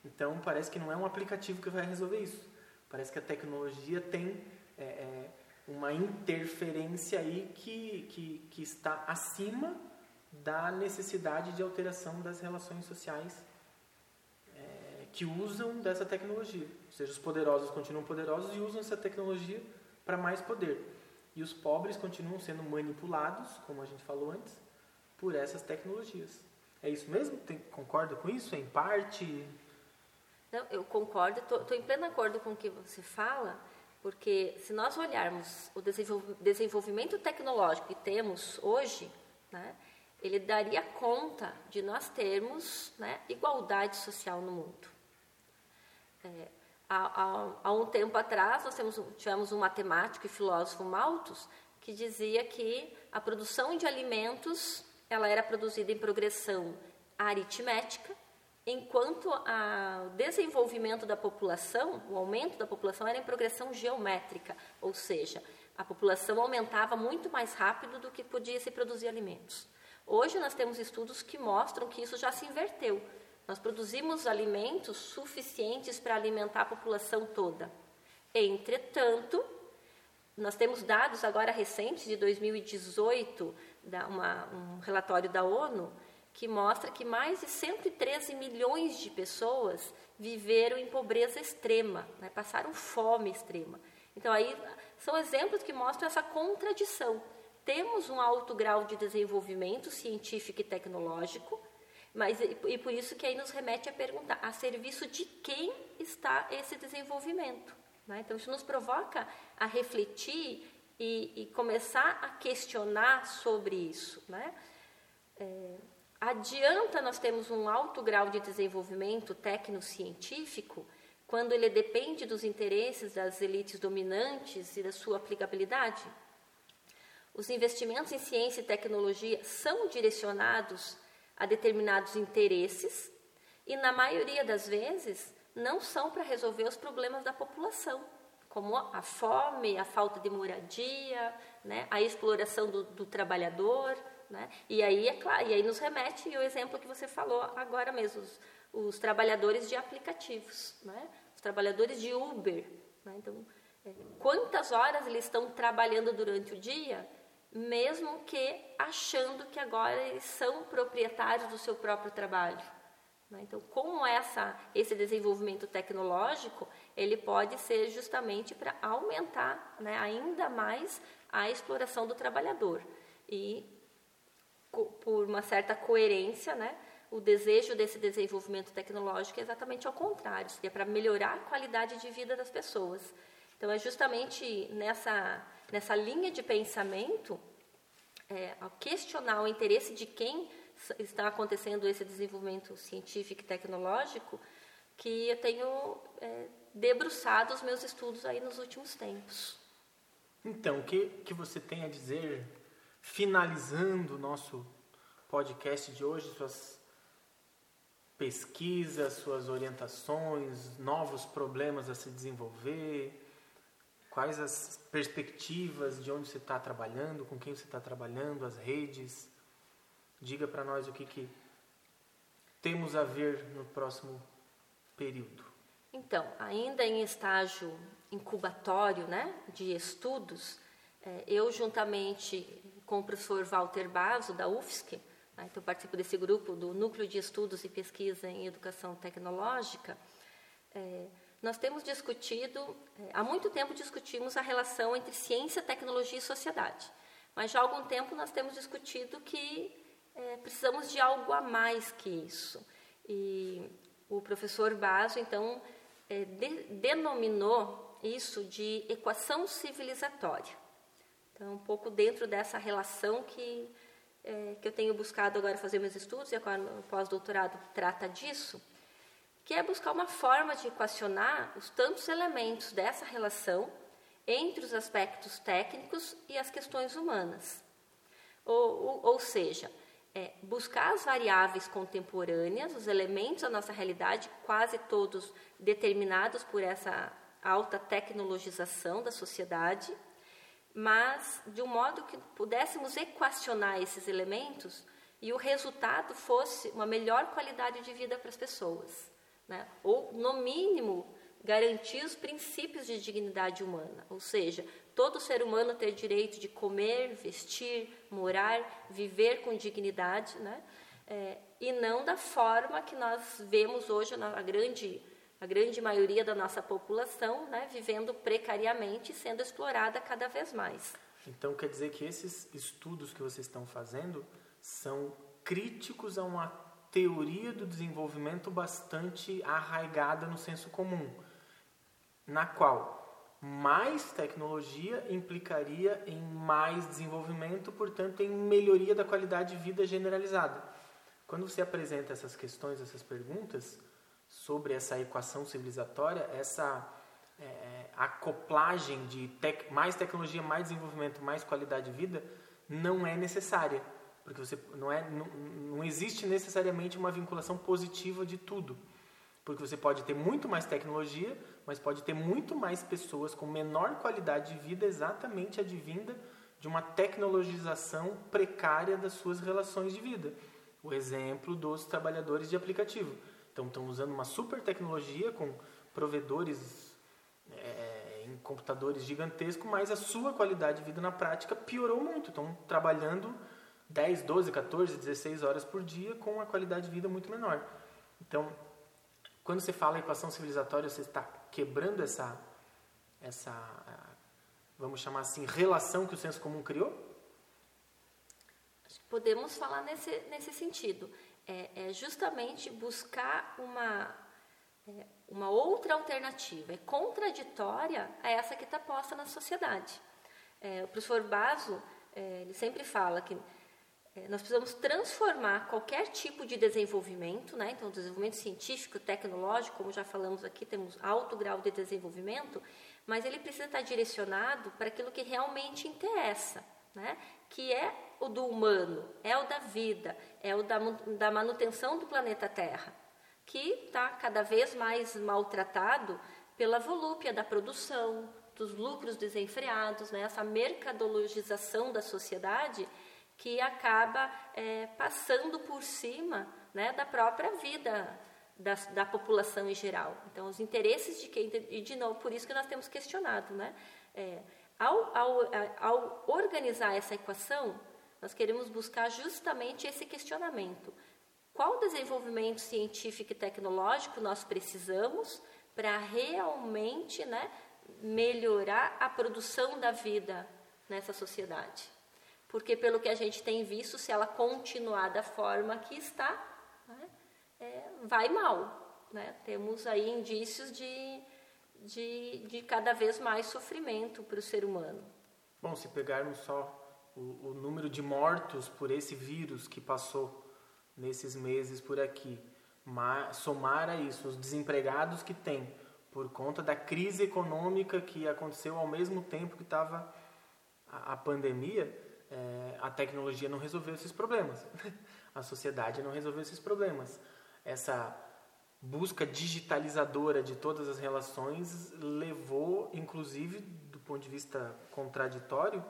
Então, parece que não é um aplicativo que vai resolver isso. Parece que a tecnologia tem é, é, uma interferência aí que, que, que está acima da necessidade de alteração das relações sociais é, que usam dessa tecnologia. Ou seja, os poderosos continuam poderosos e usam essa tecnologia para mais poder. E os pobres continuam sendo manipulados, como a gente falou antes, por essas tecnologias. É isso mesmo? Tem, concorda com isso? Em parte? Não, eu concordo, estou em pleno acordo com o que você fala, porque se nós olharmos o desenvolvimento tecnológico que temos hoje, né, ele daria conta de nós termos né, igualdade social no mundo. É, há, há, um tempo atrás, nós temos, tivemos um matemático e filósofo Malthus que dizia que a produção de alimentos ela era produzida em progressão aritmética, enquanto o desenvolvimento da população, o aumento da população era em progressão geométrica, ou seja, a população aumentava muito mais rápido do que podia se produzir alimentos. Hoje nós temos estudos que mostram que isso já se inverteu. Nós produzimos alimentos suficientes para alimentar a população toda. Entretanto, nós temos dados agora recentes de 2018, da uma, um relatório da ONU, que mostra que mais de 113 milhões de pessoas viveram em pobreza extrema, né, passaram fome extrema. Então, aí são exemplos que mostram essa contradição temos um alto grau de desenvolvimento científico e tecnológico, mas e por isso que aí nos remete a perguntar a serviço de quem está esse desenvolvimento. Né? Então isso nos provoca a refletir e, e começar a questionar sobre isso. Né? É, adianta nós temos um alto grau de desenvolvimento técnico-científico quando ele depende dos interesses das elites dominantes e da sua aplicabilidade? Os investimentos em ciência e tecnologia são direcionados a determinados interesses e, na maioria das vezes, não são para resolver os problemas da população, como a fome, a falta de moradia, né, a exploração do, do trabalhador. Né? E, aí, é claro, e aí nos remete o exemplo que você falou agora mesmo, os, os trabalhadores de aplicativos, né? os trabalhadores de Uber. Né? Então, é, quantas horas eles estão trabalhando durante o dia mesmo que achando que agora eles são proprietários do seu próprio trabalho. Né? Então, como essa, esse desenvolvimento tecnológico, ele pode ser justamente para aumentar né, ainda mais a exploração do trabalhador. E, por uma certa coerência, né, o desejo desse desenvolvimento tecnológico é exatamente ao contrário, seria para melhorar a qualidade de vida das pessoas. Então, é justamente nessa nessa linha de pensamento, é, ao questionar o interesse de quem está acontecendo esse desenvolvimento científico e tecnológico, que eu tenho é, debruçado os meus estudos aí nos últimos tempos. Então, o que, que você tem a dizer, finalizando o nosso podcast de hoje, suas pesquisas, suas orientações, novos problemas a se desenvolver, Quais as perspectivas de onde você está trabalhando, com quem você está trabalhando, as redes? Diga para nós o que, que temos a ver no próximo período. Então, ainda em estágio incubatório né, de estudos, é, eu juntamente com o professor Walter Basso, da UFSC, né, então participo desse grupo do Núcleo de Estudos e Pesquisa em Educação Tecnológica, é, nós temos discutido, é, há muito tempo discutimos a relação entre ciência, tecnologia e sociedade, mas já há algum tempo nós temos discutido que é, precisamos de algo a mais que isso. E o professor Basso, então, é, de, denominou isso de equação civilizatória. Então, um pouco dentro dessa relação que, é, que eu tenho buscado agora fazer meus estudos, e agora o pós-doutorado trata disso, que é buscar uma forma de equacionar os tantos elementos dessa relação entre os aspectos técnicos e as questões humanas. Ou, ou, ou seja, é buscar as variáveis contemporâneas, os elementos da nossa realidade, quase todos determinados por essa alta tecnologização da sociedade, mas de um modo que pudéssemos equacionar esses elementos e o resultado fosse uma melhor qualidade de vida para as pessoas, né? ou no mínimo garantir os princípios de dignidade humana, ou seja, todo ser humano ter direito de comer, vestir, morar, viver com dignidade, né? É, e não da forma que nós vemos hoje na grande a grande maioria da nossa população, né, vivendo precariamente e sendo explorada cada vez mais. Então quer dizer que esses estudos que vocês estão fazendo são críticos a uma teoria do desenvolvimento bastante arraigada no senso comum, na qual mais tecnologia implicaria em mais desenvolvimento, portanto, em melhoria da qualidade de vida generalizada. Quando você apresenta essas questões, essas perguntas sobre essa equação civilizatória, essa é, acoplagem de tec mais tecnologia, mais desenvolvimento, mais qualidade de vida, não é necessária, porque você não é não, não existe necessariamente uma vinculação positiva de tudo, porque você pode ter muito mais tecnologia, mas pode ter muito mais pessoas com menor qualidade de vida exatamente advinda de uma tecnologização precária das suas relações de vida. O exemplo dos trabalhadores de aplicativo. Então, estão usando uma super tecnologia com provedores é, em computadores gigantescos, mas a sua qualidade de vida na prática piorou muito. Estão trabalhando 10, 12, 14, 16 horas por dia com uma qualidade de vida muito menor. Então, quando você fala equação civilizatória, você está quebrando essa, essa, vamos chamar assim, relação que o senso comum criou? Podemos falar nesse, nesse sentido. É, é justamente buscar uma, é, uma outra alternativa, é contraditória a essa que está posta na sociedade. É, o professor Baso, é, ele sempre fala que nós precisamos transformar qualquer tipo de desenvolvimento, né? então, desenvolvimento científico, tecnológico, como já falamos aqui, temos alto grau de desenvolvimento, mas ele precisa estar direcionado para aquilo que realmente interessa, né? que é o do humano, é o da vida, é o da, da manutenção do planeta Terra, que está cada vez mais maltratado pela volúpia da produção, dos lucros desenfreados, né? essa mercadologização da sociedade que acaba é, passando por cima né, da própria vida da, da, população em geral. Então, os interesses de quem. E, de novo, por isso que nós temos questionado. Né? É, ao, ao, ao organizar essa equação, nós queremos buscar justamente esse questionamento. Qual desenvolvimento científico e tecnológico nós precisamos para realmente né, melhorar a produção da vida nessa sociedade? Porque pelo que a gente tem visto, se ela continuar da forma que está, né, é, vai mal. Né? Temos aí indícios de, de, de cada vez mais sofrimento para o ser humano. Bom, se pegarmos só o, o número de mortos por esse vírus que passou nesses meses por aqui, somar a isso os desempregados que tem por conta da crise econômica que aconteceu ao mesmo tempo que estava a, a pandemia, é, a tecnologia não resolveu esses problemas. a sociedade não resolveu esses problemas. Essa busca digitalizadora de todas as relações levou, inclusive, do ponto de vista contraditório,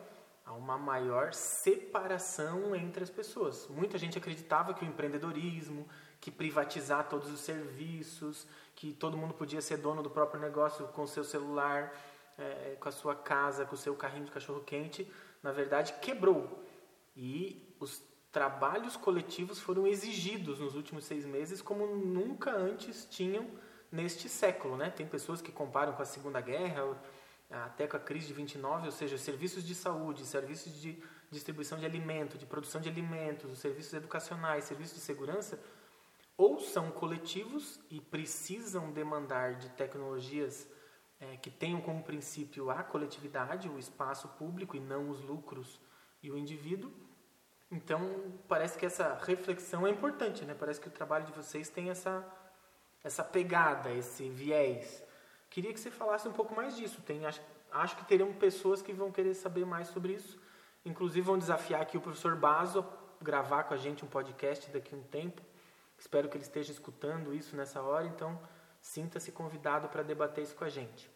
a uma maior separação entre as pessoas. Muita gente acreditava que o empreendedorismo, que privatizar todos os serviços, que todo mundo podia ser dono do próprio negócio com o seu celular, é, com a sua casa, com o seu carrinho de cachorro quente, na verdade, quebrou. E os trabalhos coletivos foram exigidos nos últimos seis meses como nunca antes tinham neste século. Né? Tem pessoas que comparam com a Segunda Guerra, até com a crise de 29, ou seja, serviços de saúde, serviços de distribuição de alimento, de produção de alimentos, os serviços educacionais, serviços de segurança, ou são coletivos e precisam demandar de tecnologias é, que tenham como princípio a coletividade, o espaço público e não os lucros e o indivíduo. Então, parece que essa reflexão é importante, né? Parece que o trabalho de vocês tem essa essa pegada, esse viés. Queria que você falasse um pouco mais disso. Tem, acho, acho que teriam pessoas que vão querer saber mais sobre isso. Inclusive, vão desafiar aqui o professor Baso gravar com a gente um podcast daqui a um tempo. Espero que ele esteja escutando isso nessa hora, então sinta-se convidado para debater isso com a gente.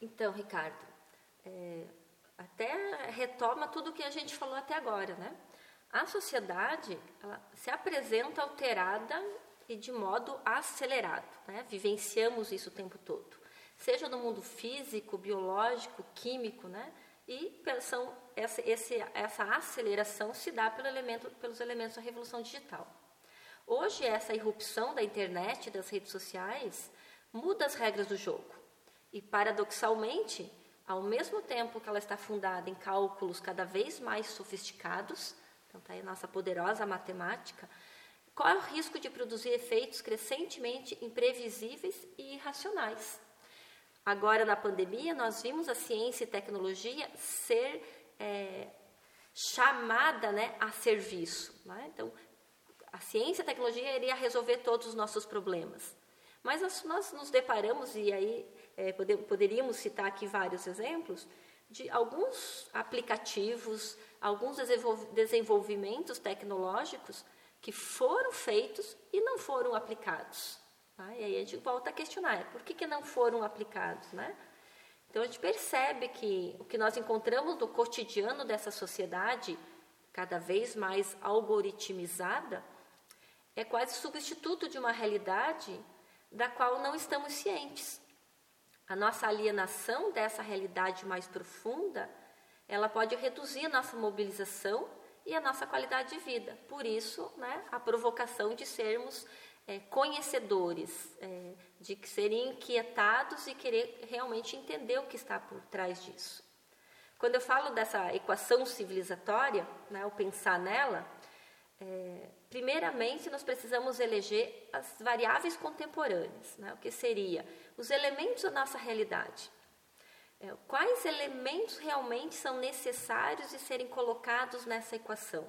Então, Ricardo, é, até retoma tudo o que a gente falou até agora, né? A sociedade se apresenta alterada e de modo acelerado, né? Vivenciamos isso o tempo todo, seja no mundo físico, biológico, químico, né? E são, essa, essa aceleração se dá pelo elemento, pelos elementos da revolução digital. Hoje, essa irrupção da internet e das redes sociais muda as regras do jogo. E, paradoxalmente, ao mesmo tempo que ela está fundada em cálculos cada vez mais sofisticados, então está aí a nossa poderosa matemática, qual é o risco de produzir efeitos crescentemente imprevisíveis e irracionais? Agora, na pandemia, nós vimos a ciência e tecnologia ser é, chamada né, a serviço. Né? Então, a ciência e a tecnologia iria resolver todos os nossos problemas. Mas nós, nós nos deparamos, e aí é, poder, poderíamos citar aqui vários exemplos, de alguns aplicativos, alguns desenvolvimentos tecnológicos que foram feitos e não foram aplicados. Tá? E aí a gente volta a questionar, por que, que não foram aplicados? Né? Então a gente percebe que o que nós encontramos no cotidiano dessa sociedade, cada vez mais algoritmizada, é quase substituto de uma realidade da qual não estamos cientes. A nossa alienação dessa realidade mais profunda, ela pode reduzir a nossa mobilização e a nossa qualidade de vida. Por isso, né, a provocação de sermos é, conhecedores, é, de serem inquietados e querer realmente entender o que está por trás disso. Quando eu falo dessa equação civilizatória, né, ao pensar nela, é, primeiramente nós precisamos eleger as variáveis contemporâneas, né, o que seria os elementos da nossa realidade. É, quais elementos realmente são necessários de serem colocados nessa equação?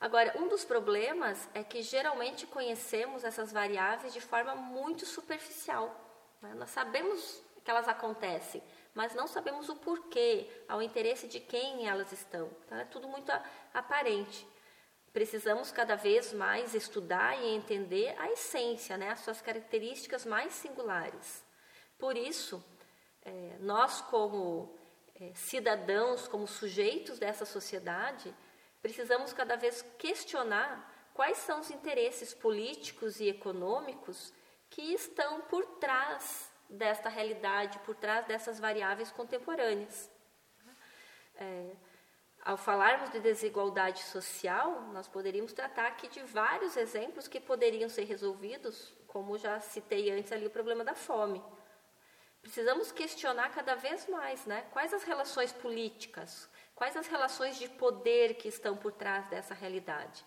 Agora, um dos problemas é que geralmente conhecemos essas variáveis de forma muito superficial. Né? Nós sabemos que elas acontecem, mas não sabemos o porquê, ao interesse de quem elas estão. Então, é tudo muito aparente. Precisamos cada vez mais estudar e entender a essência, né? as suas características mais singulares. Por isso, é, nós, como é, cidadãos, como sujeitos dessa sociedade, precisamos cada vez questionar quais são os interesses políticos e econômicos que estão por trás desta realidade, por trás dessas variáveis contemporâneas. É, ao falarmos de desigualdade social, nós poderíamos tratar aqui de vários exemplos que poderiam ser resolvidos, como já citei antes ali o problema da fome. Precisamos questionar cada vez mais, né? Quais as relações políticas, Quais as relações de poder que estão por trás dessa realidade?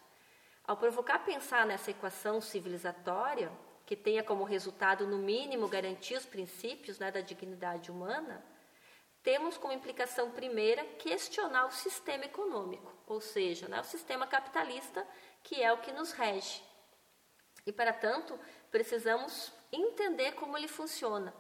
Ao provocar pensar nessa equação civilizatória, que tenha como resultado, no mínimo, garantir os princípios né, da dignidade humana, temos como implicação primeira questionar o sistema econômico, ou seja, né, o sistema capitalista, que é o que nos rege. E, para tanto, precisamos entender como ele funciona.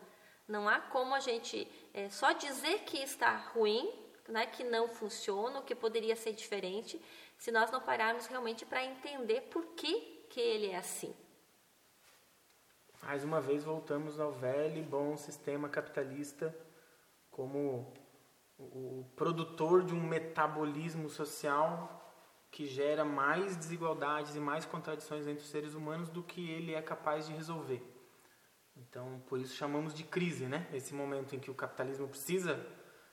Não há como a gente é, só dizer que está ruim né, que não funciona, que poderia ser diferente, se nós não pararmos realmente para entender por que, que ele é assim. Mais uma vez voltamos ao velho e bom sistema capitalista como o produtor de um metabolismo social que gera mais desigualdades e mais contradições entre os seres humanos do que ele é capaz de resolver. Então, por isso chamamos de crise, né? Esse momento em que o capitalismo precisa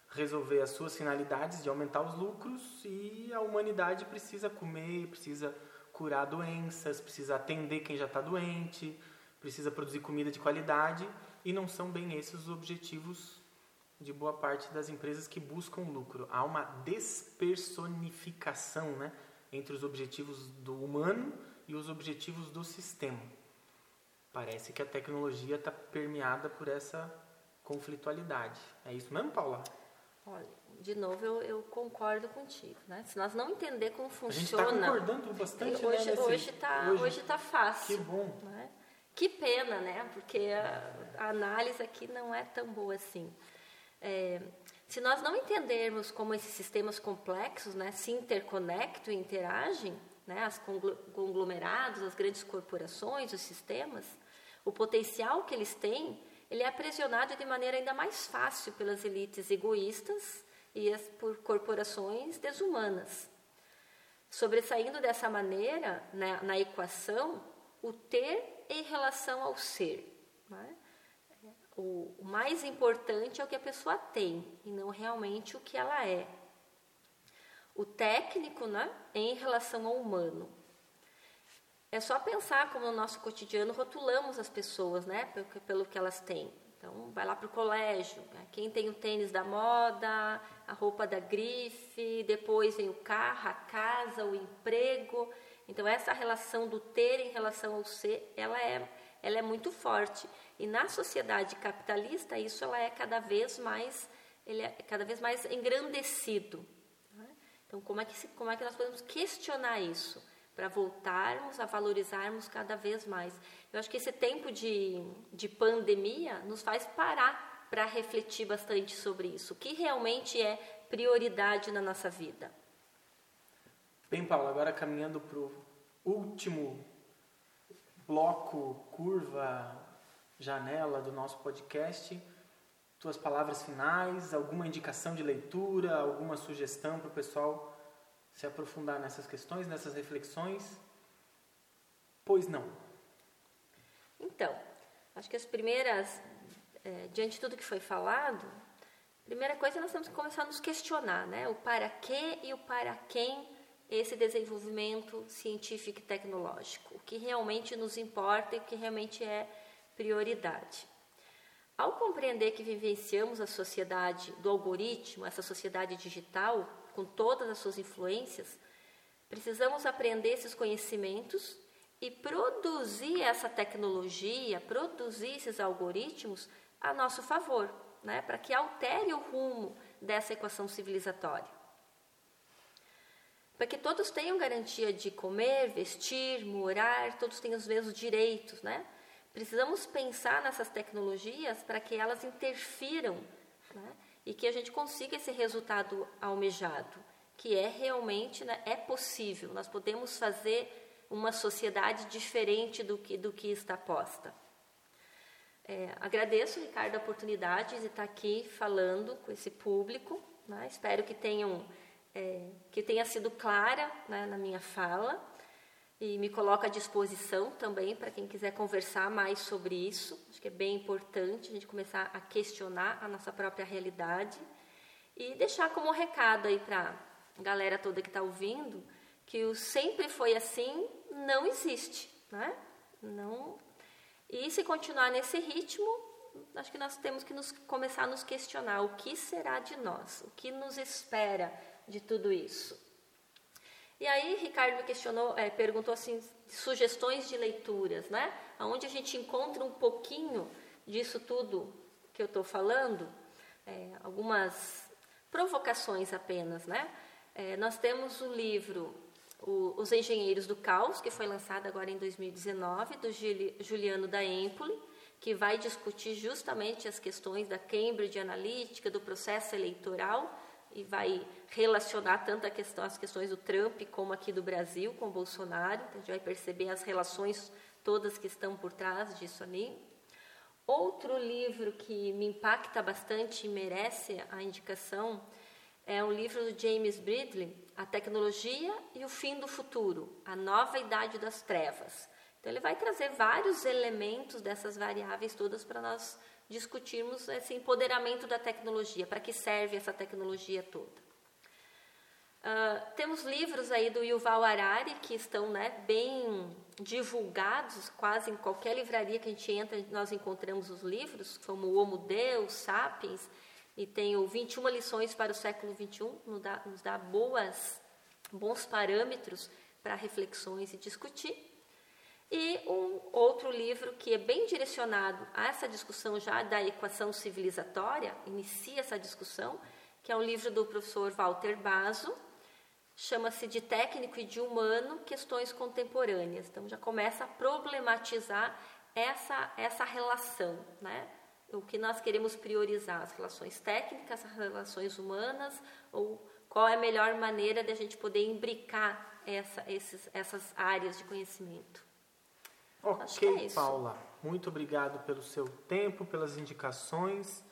resolver as suas finalidades de aumentar os lucros e a humanidade precisa comer, precisa curar doenças, precisa atender quem já está doente, precisa produzir comida de qualidade e não são bem esses os objetivos de boa parte das empresas que buscam lucro. Há uma despersonificação né, entre os objetivos do humano e os objetivos do sistema. Parece que a tecnologia está permeada por essa conflitualidade. É isso mesmo, Paula? Olha, de novo eu, eu, concordo contigo, né? Se nós não entender como funciona, a gente está concordando bastante, hoje, né, hoje está hoje, hoje tá fácil. Que bom. Né? Que pena, né? Porque a, a, análise aqui não é tão boa assim. É, Se nós não entendermos como esses sistemas complexos né, se interconectam e interagem, né, as conglomerados, as grandes corporações, os sistemas, o potencial que eles têm, ele é aprisionado de maneira ainda mais fácil pelas elites egoístas e as, por corporações desumanas. Sobressaindo dessa maneira, né, na equação, o ter em relação ao ser. Né? O, mais importante é o que a pessoa tem e não realmente o que ela é. O técnico né, em relação ao humano. É só pensar como no nosso cotidiano rotulamos as pessoas né, pelo, pelo que elas têm. Então, vai lá para o colégio. Né? Quem tem o tênis da moda, a roupa da grife, depois vem o carro, a casa, o emprego. Então, essa relação do ter em relação ao ser, ela é, ela é muito forte. E na sociedade capitalista, isso ela é cada vez mais, ele é cada vez mais engrandecido. Né? Então, como é, que, como é que nós podemos questionar isso? Para voltarmos a valorizarmos cada vez mais. Eu acho que esse tempo de, de pandemia nos faz parar para refletir bastante sobre isso. O que realmente é prioridade na nossa vida? Bem, Paulo, agora caminhando para o último bloco, curva, janela do nosso podcast. Tuas palavras finais, alguma indicação de leitura, alguma sugestão para o pessoal se aprofundar nessas questões, nessas reflexões? Pois não. Então, acho que as primeiras, é, diante de tudo que foi falado, primeira coisa nós temos que começar a nos questionar, né? O para quê e o para quem esse desenvolvimento científico e tecnológico, o que realmente nos importa e o que realmente é prioridade. Ao compreender que vivenciamos a sociedade do algoritmo, essa sociedade digital, com todas as suas influências, precisamos aprender esses conhecimentos e produzir essa tecnologia, produzir esses algoritmos a nosso favor, né, para que altere o rumo dessa equação civilizatória. Para que todos tenham garantia de comer, vestir, morar, todos tenham os mesmos direitos, né? Precisamos pensar nessas tecnologias para que elas interfiram né, e que a gente consiga esse resultado almejado, que é realmente né, é possível. Nós podemos fazer uma sociedade diferente do que, do que está posta. É, agradeço, Ricardo, a oportunidade de estar aqui falando com esse público. Né? Espero que tenham é, que tenha sido clara né, na minha fala e me coloco à disposição também para quem quiser conversar mais sobre isso. Acho que é bem importante a gente começar a questionar a nossa própria realidade e deixar como recado aí para a galera toda que está ouvindo que o sempre foi assim não existe, né? Não. E se continuar nesse ritmo, acho que nós temos que nos, começar a nos questionar o que será de nós, o que nos espera de tudo isso. E aí Ricardo me questionou, é, perguntou assim, sugestões de leituras, né? Onde a gente encontra um pouquinho disso tudo que eu estou falando, é, algumas provocações apenas, né? É, nós temos o livro o, Os Engenheiros do Caos, que foi lançado agora em 2019, do Juliano da Empoli, que vai discutir justamente as questões da Cambridge Analytica, do processo eleitoral e vai relacionar tanto questão, as questões do Trump como aqui do Brasil com o Bolsonaro. Então, a gente vai perceber as relações todas que estão por trás disso ali. Outro livro que me impacta bastante e merece a indicação é um livro do James Bridley, A Tecnologia e o Fim do Futuro, A Nova Idade das Trevas. Então, ele vai trazer vários elementos dessas variáveis todas para nós discutirmos esse empoderamento da tecnologia, para que serve essa tecnologia toda. Uh, temos livros aí do Yuval Harari que estão né, bem divulgados, quase em qualquer livraria que a gente entra, nós encontramos os livros, como o Homo Deus, Sapiens, e tem o 21 lições para o século 21, nos dá, nos dá boas, bons parâmetros para reflexões e discutir. E um outro livro que é bem direcionado a essa discussão já da equação civilizatória, inicia essa discussão, que é um livro do professor Walter Basso, chama-se De Técnico e de Humano, Questões Contemporâneas. Então já começa a problematizar essa, essa relação, né? o que nós queremos priorizar, as relações técnicas, as relações humanas, ou qual é a melhor maneira de a gente poder imbricar essa, esses, essas áreas de conhecimento. Ok, é Paula. Muito obrigado pelo seu tempo, pelas indicações.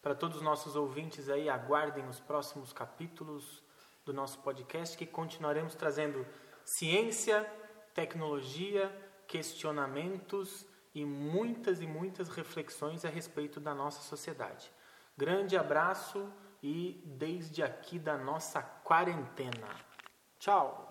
Para todos os nossos ouvintes aí, aguardem os próximos capítulos do nosso podcast que continuaremos trazendo ciência, tecnologia, questionamentos e muitas e muitas reflexões a respeito da nossa sociedade. Grande abraço e desde aqui da nossa quarentena. Tchau!